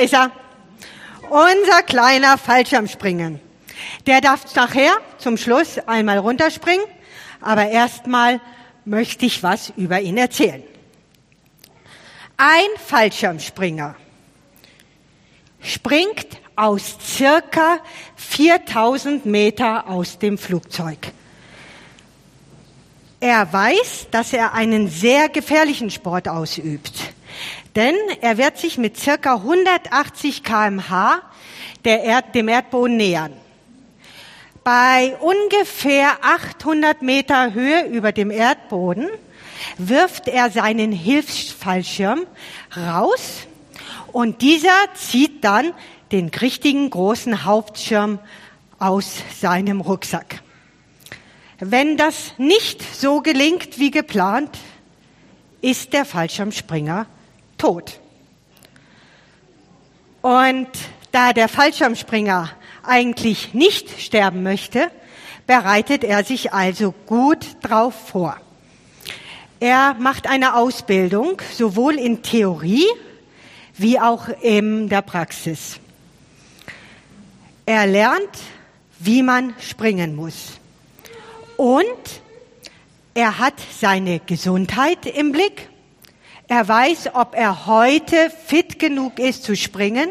ist er. Unser kleiner Fallschirmspringen. Der darf nachher zum Schluss einmal runterspringen, aber erstmal möchte ich was über ihn erzählen. Ein Fallschirmspringer springt aus circa 4000 Meter aus dem Flugzeug. Er weiß, dass er einen sehr gefährlichen Sport ausübt, denn er wird sich mit circa 180 kmh Erd dem Erdboden nähern. Bei ungefähr 800 Meter Höhe über dem Erdboden wirft er seinen Hilfsfallschirm raus und dieser zieht dann den richtigen großen Hauptschirm aus seinem Rucksack. Wenn das nicht so gelingt wie geplant, ist der Fallschirmspringer tot. Und da der Fallschirmspringer eigentlich nicht sterben möchte, bereitet er sich also gut drauf vor. Er macht eine Ausbildung, sowohl in Theorie wie auch in der Praxis. Er lernt, wie man springen muss. Und er hat seine Gesundheit im Blick. Er weiß, ob er heute fit genug ist zu springen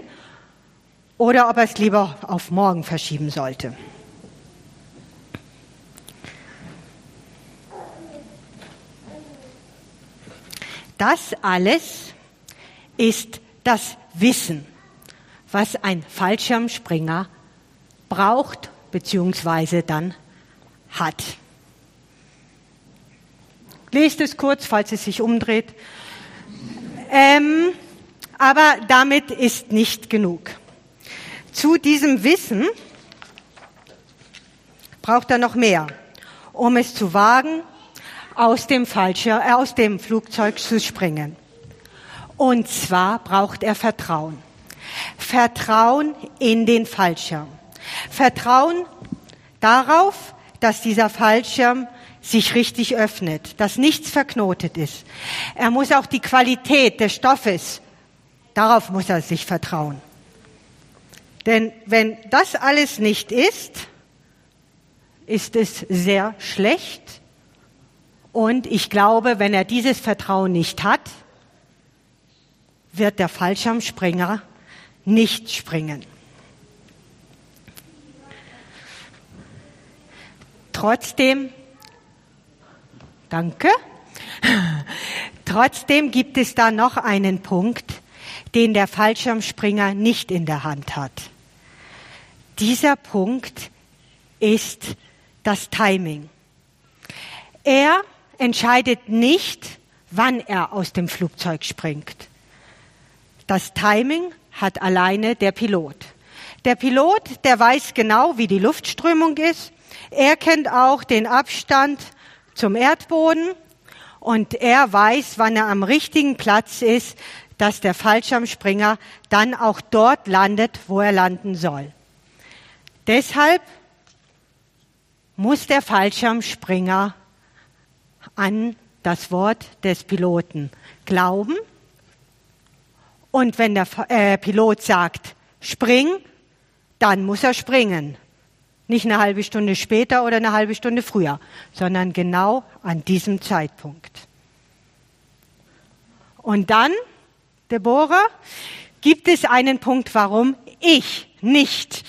oder ob er es lieber auf morgen verschieben sollte. Das alles ist das Wissen, was ein Fallschirmspringer braucht bzw. dann hat. Lest es kurz, falls es sich umdreht. Ähm, aber damit ist nicht genug. Zu diesem Wissen braucht er noch mehr, um es zu wagen, aus dem, Fallschirm, äh, aus dem Flugzeug zu springen. Und zwar braucht er Vertrauen. Vertrauen in den Fallschirm. Vertrauen darauf, dass dieser Fallschirm sich richtig öffnet, dass nichts verknotet ist. Er muss auch die Qualität des Stoffes, darauf muss er sich vertrauen. Denn wenn das alles nicht ist, ist es sehr schlecht. Und ich glaube, wenn er dieses Vertrauen nicht hat, wird der Fallschirmspringer nicht springen. Trotzdem, danke, trotzdem gibt es da noch einen Punkt, den der Fallschirmspringer nicht in der Hand hat. Dieser Punkt ist das Timing. Er entscheidet nicht, wann er aus dem Flugzeug springt. Das Timing hat alleine der Pilot. Der Pilot, der weiß genau, wie die Luftströmung ist. Er kennt auch den Abstand zum Erdboden und er weiß, wann er am richtigen Platz ist, dass der Fallschirmspringer dann auch dort landet, wo er landen soll. Deshalb muss der Fallschirmspringer an das Wort des Piloten glauben. Und wenn der äh, Pilot sagt, spring, dann muss er springen. Nicht eine halbe Stunde später oder eine halbe Stunde früher, sondern genau an diesem Zeitpunkt. Und dann, Deborah, gibt es einen Punkt, warum ich nicht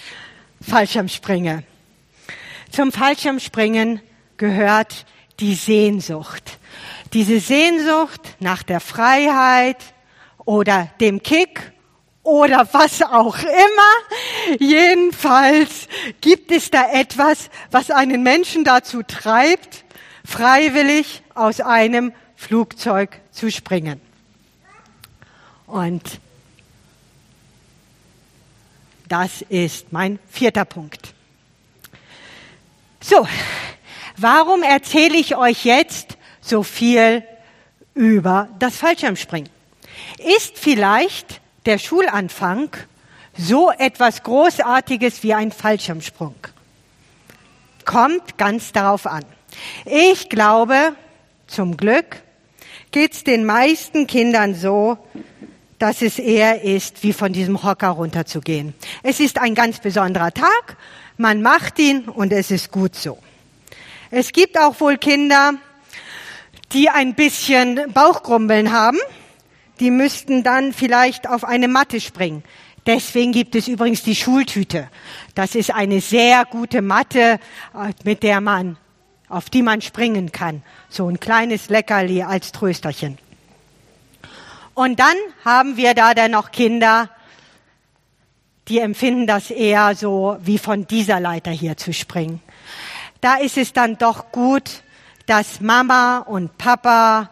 Fallschirmspringe. Zum Fallschirmspringen gehört die Sehnsucht. Diese Sehnsucht nach der Freiheit oder dem Kick oder was auch immer. Jedenfalls gibt es da etwas, was einen Menschen dazu treibt, freiwillig aus einem Flugzeug zu springen. Und das ist mein vierter Punkt. So, warum erzähle ich euch jetzt so viel über das Fallschirmspringen? Ist vielleicht der Schulanfang so etwas Großartiges wie ein Fallschirmsprung? Kommt ganz darauf an. Ich glaube, zum Glück geht es den meisten Kindern so, dass es eher ist, wie von diesem Hocker runterzugehen. Es ist ein ganz besonderer Tag, man macht ihn und es ist gut so. Es gibt auch wohl Kinder, die ein bisschen Bauchgrumbeln haben. Die müssten dann vielleicht auf eine Matte springen. Deswegen gibt es übrigens die Schultüte. Das ist eine sehr gute Matte, äh, mit der man, auf die man springen kann. So ein kleines Leckerli als Trösterchen. Und dann haben wir da dann noch Kinder, die empfinden das eher so, wie von dieser Leiter hier zu springen. Da ist es dann doch gut, dass Mama und Papa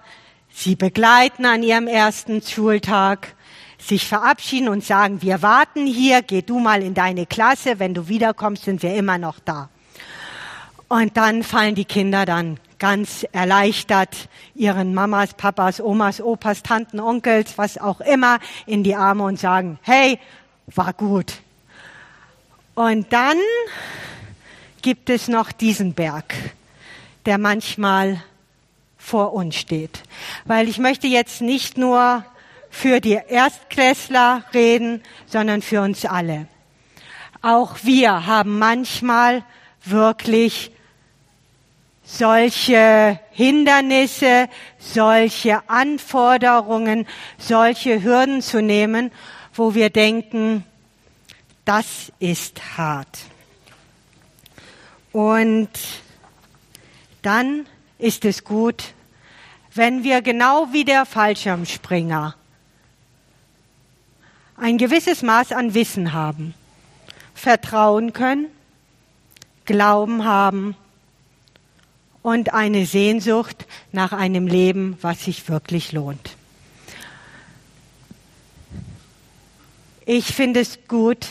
sie begleiten an ihrem ersten Schultag, sich verabschieden und sagen, wir warten hier, geh du mal in deine Klasse, wenn du wiederkommst, sind wir immer noch da. Und dann fallen die Kinder dann ganz erleichtert ihren Mamas, Papas, Omas, Opas, Tanten, Onkels, was auch immer in die Arme und sagen, hey, war gut. Und dann gibt es noch diesen Berg, der manchmal vor uns steht. Weil ich möchte jetzt nicht nur für die Erstklässler reden, sondern für uns alle. Auch wir haben manchmal wirklich solche Hindernisse, solche Anforderungen, solche Hürden zu nehmen, wo wir denken, das ist hart. Und dann ist es gut, wenn wir genau wie der Fallschirmspringer ein gewisses Maß an Wissen haben, vertrauen können, Glauben haben und eine Sehnsucht nach einem Leben, was sich wirklich lohnt. Ich finde es gut,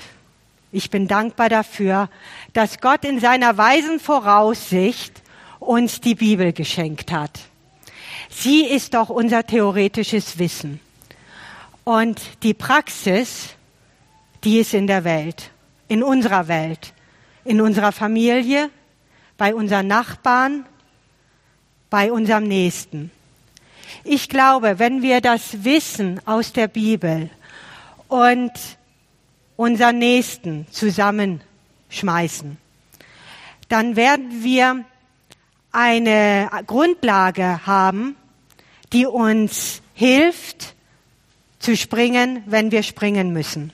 ich bin dankbar dafür, dass Gott in seiner weisen Voraussicht uns die Bibel geschenkt hat. Sie ist doch unser theoretisches Wissen. Und die Praxis, die ist in der Welt, in unserer Welt, in unserer Familie, bei unseren Nachbarn, bei unserem Nächsten. Ich glaube, wenn wir das Wissen aus der Bibel und unseren Nächsten zusammenschmeißen, dann werden wir eine Grundlage haben, die uns hilft zu springen, wenn wir springen müssen.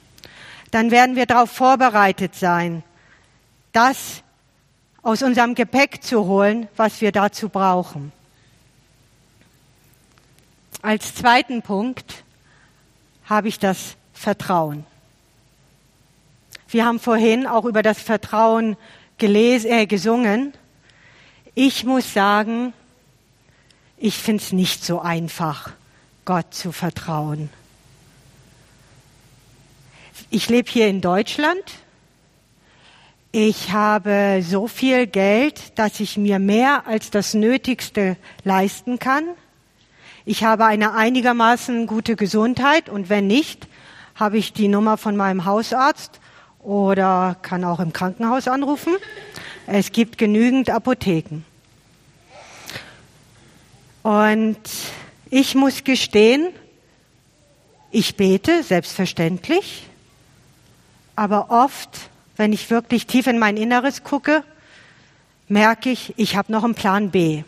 Dann werden wir darauf vorbereitet sein, das aus unserem Gepäck zu holen, was wir dazu brauchen. Als zweiten Punkt habe ich das Vertrauen. Wir haben vorhin auch über das Vertrauen gelesen, äh, gesungen. Ich muss sagen, ich finde es nicht so einfach, Gott zu vertrauen. Ich lebe hier in Deutschland ich habe so viel Geld, dass ich mir mehr als das Nötigste leisten kann. Ich habe eine einigermaßen gute Gesundheit und wenn nicht, habe ich die Nummer von meinem Hausarzt oder kann auch im Krankenhaus anrufen. Es gibt genügend Apotheken. Und ich muss gestehen, ich bete, selbstverständlich, aber oft wenn ich wirklich tief in mein Inneres gucke, merke ich, ich habe noch einen Plan B.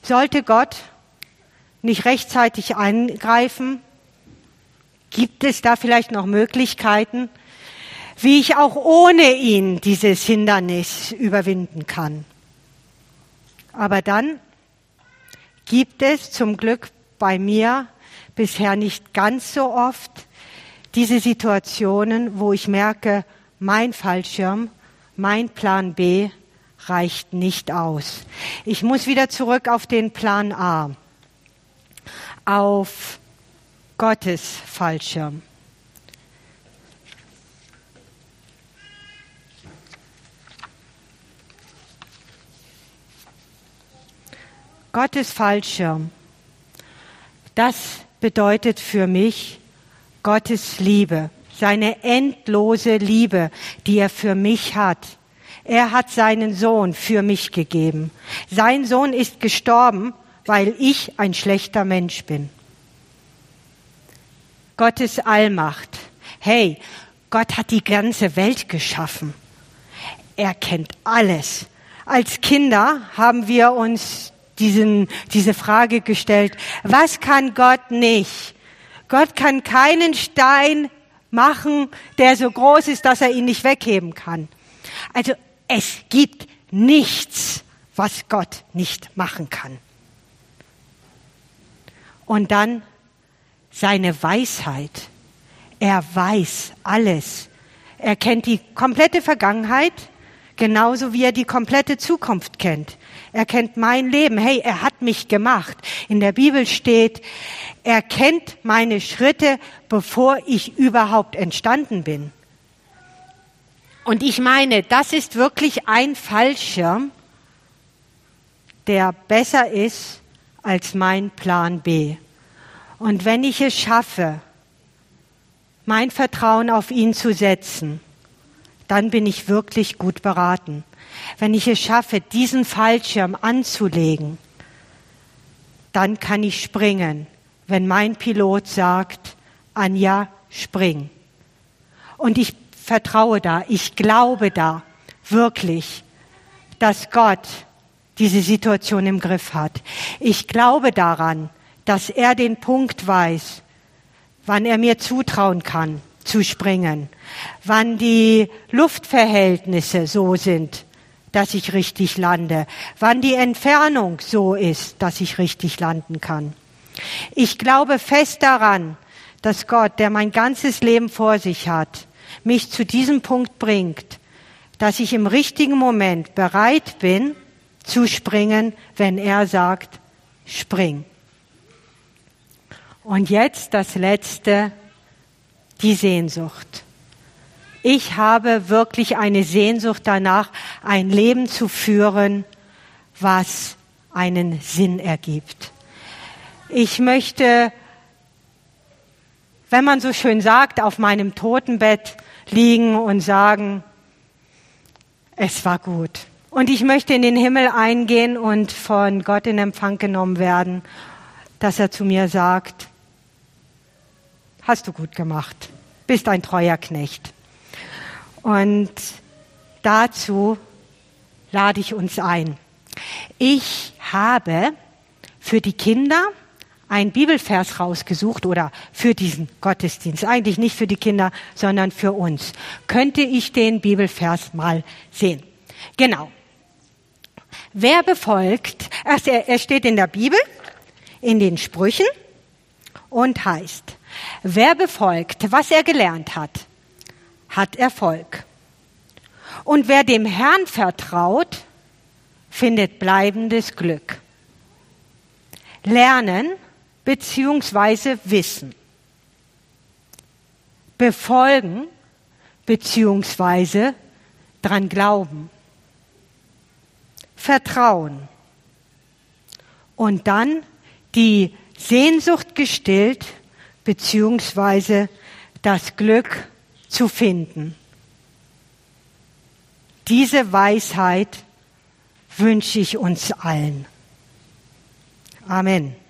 Sollte Gott nicht rechtzeitig eingreifen, gibt es da vielleicht noch Möglichkeiten, wie ich auch ohne ihn dieses Hindernis überwinden kann. Aber dann gibt es zum Glück bei mir bisher nicht ganz so oft diese Situationen, wo ich merke, mein Fallschirm, mein Plan B reicht nicht aus. Ich muss wieder zurück auf den Plan A, auf Gottes Fallschirm. Gottes Fallschirm, das bedeutet für mich Gottes Liebe seine endlose Liebe, die er für mich hat. Er hat seinen Sohn für mich gegeben. Sein Sohn ist gestorben, weil ich ein schlechter Mensch bin. Gottes Allmacht. Hey, Gott hat die ganze Welt geschaffen. Er kennt alles. Als Kinder haben wir uns diesen, diese Frage gestellt, was kann Gott nicht? Gott kann keinen Stein machen, der so groß ist, dass er ihn nicht wegheben kann. Also es gibt nichts, was Gott nicht machen kann. Und dann seine Weisheit. Er weiß alles. Er kennt die komplette Vergangenheit, genauso wie er die komplette Zukunft kennt. Er kennt mein Leben. Hey, er hat mich gemacht. In der Bibel steht, er kennt meine Schritte, bevor ich überhaupt entstanden bin. Und ich meine, das ist wirklich ein Fallschirm, der besser ist als mein Plan B. Und wenn ich es schaffe, mein Vertrauen auf ihn zu setzen, dann bin ich wirklich gut beraten. Wenn ich es schaffe, diesen Fallschirm anzulegen, dann kann ich springen, wenn mein Pilot sagt, Anja, spring. Und ich vertraue da, ich glaube da wirklich, dass Gott diese Situation im Griff hat. Ich glaube daran, dass er den Punkt weiß, wann er mir zutrauen kann zu springen, wann die Luftverhältnisse so sind, dass ich richtig lande, wann die Entfernung so ist, dass ich richtig landen kann. Ich glaube fest daran, dass Gott, der mein ganzes Leben vor sich hat, mich zu diesem Punkt bringt, dass ich im richtigen Moment bereit bin zu springen, wenn er sagt, spring. Und jetzt das Letzte, die Sehnsucht. Ich habe wirklich eine Sehnsucht danach, ein Leben zu führen, was einen Sinn ergibt. Ich möchte, wenn man so schön sagt, auf meinem Totenbett liegen und sagen, es war gut. Und ich möchte in den Himmel eingehen und von Gott in Empfang genommen werden, dass er zu mir sagt, hast du gut gemacht, bist ein treuer Knecht. Und dazu lade ich uns ein. Ich habe für die Kinder einen Bibelvers rausgesucht oder für diesen Gottesdienst. Eigentlich nicht für die Kinder, sondern für uns. Könnte ich den Bibelvers mal sehen? Genau. Wer befolgt, er steht in der Bibel, in den Sprüchen und heißt, wer befolgt, was er gelernt hat, hat Erfolg. Und wer dem Herrn vertraut, findet bleibendes Glück. Lernen beziehungsweise Wissen. Befolgen beziehungsweise dran glauben. Vertrauen. Und dann die Sehnsucht gestillt beziehungsweise das Glück zu finden. Diese Weisheit wünsche ich uns allen. Amen.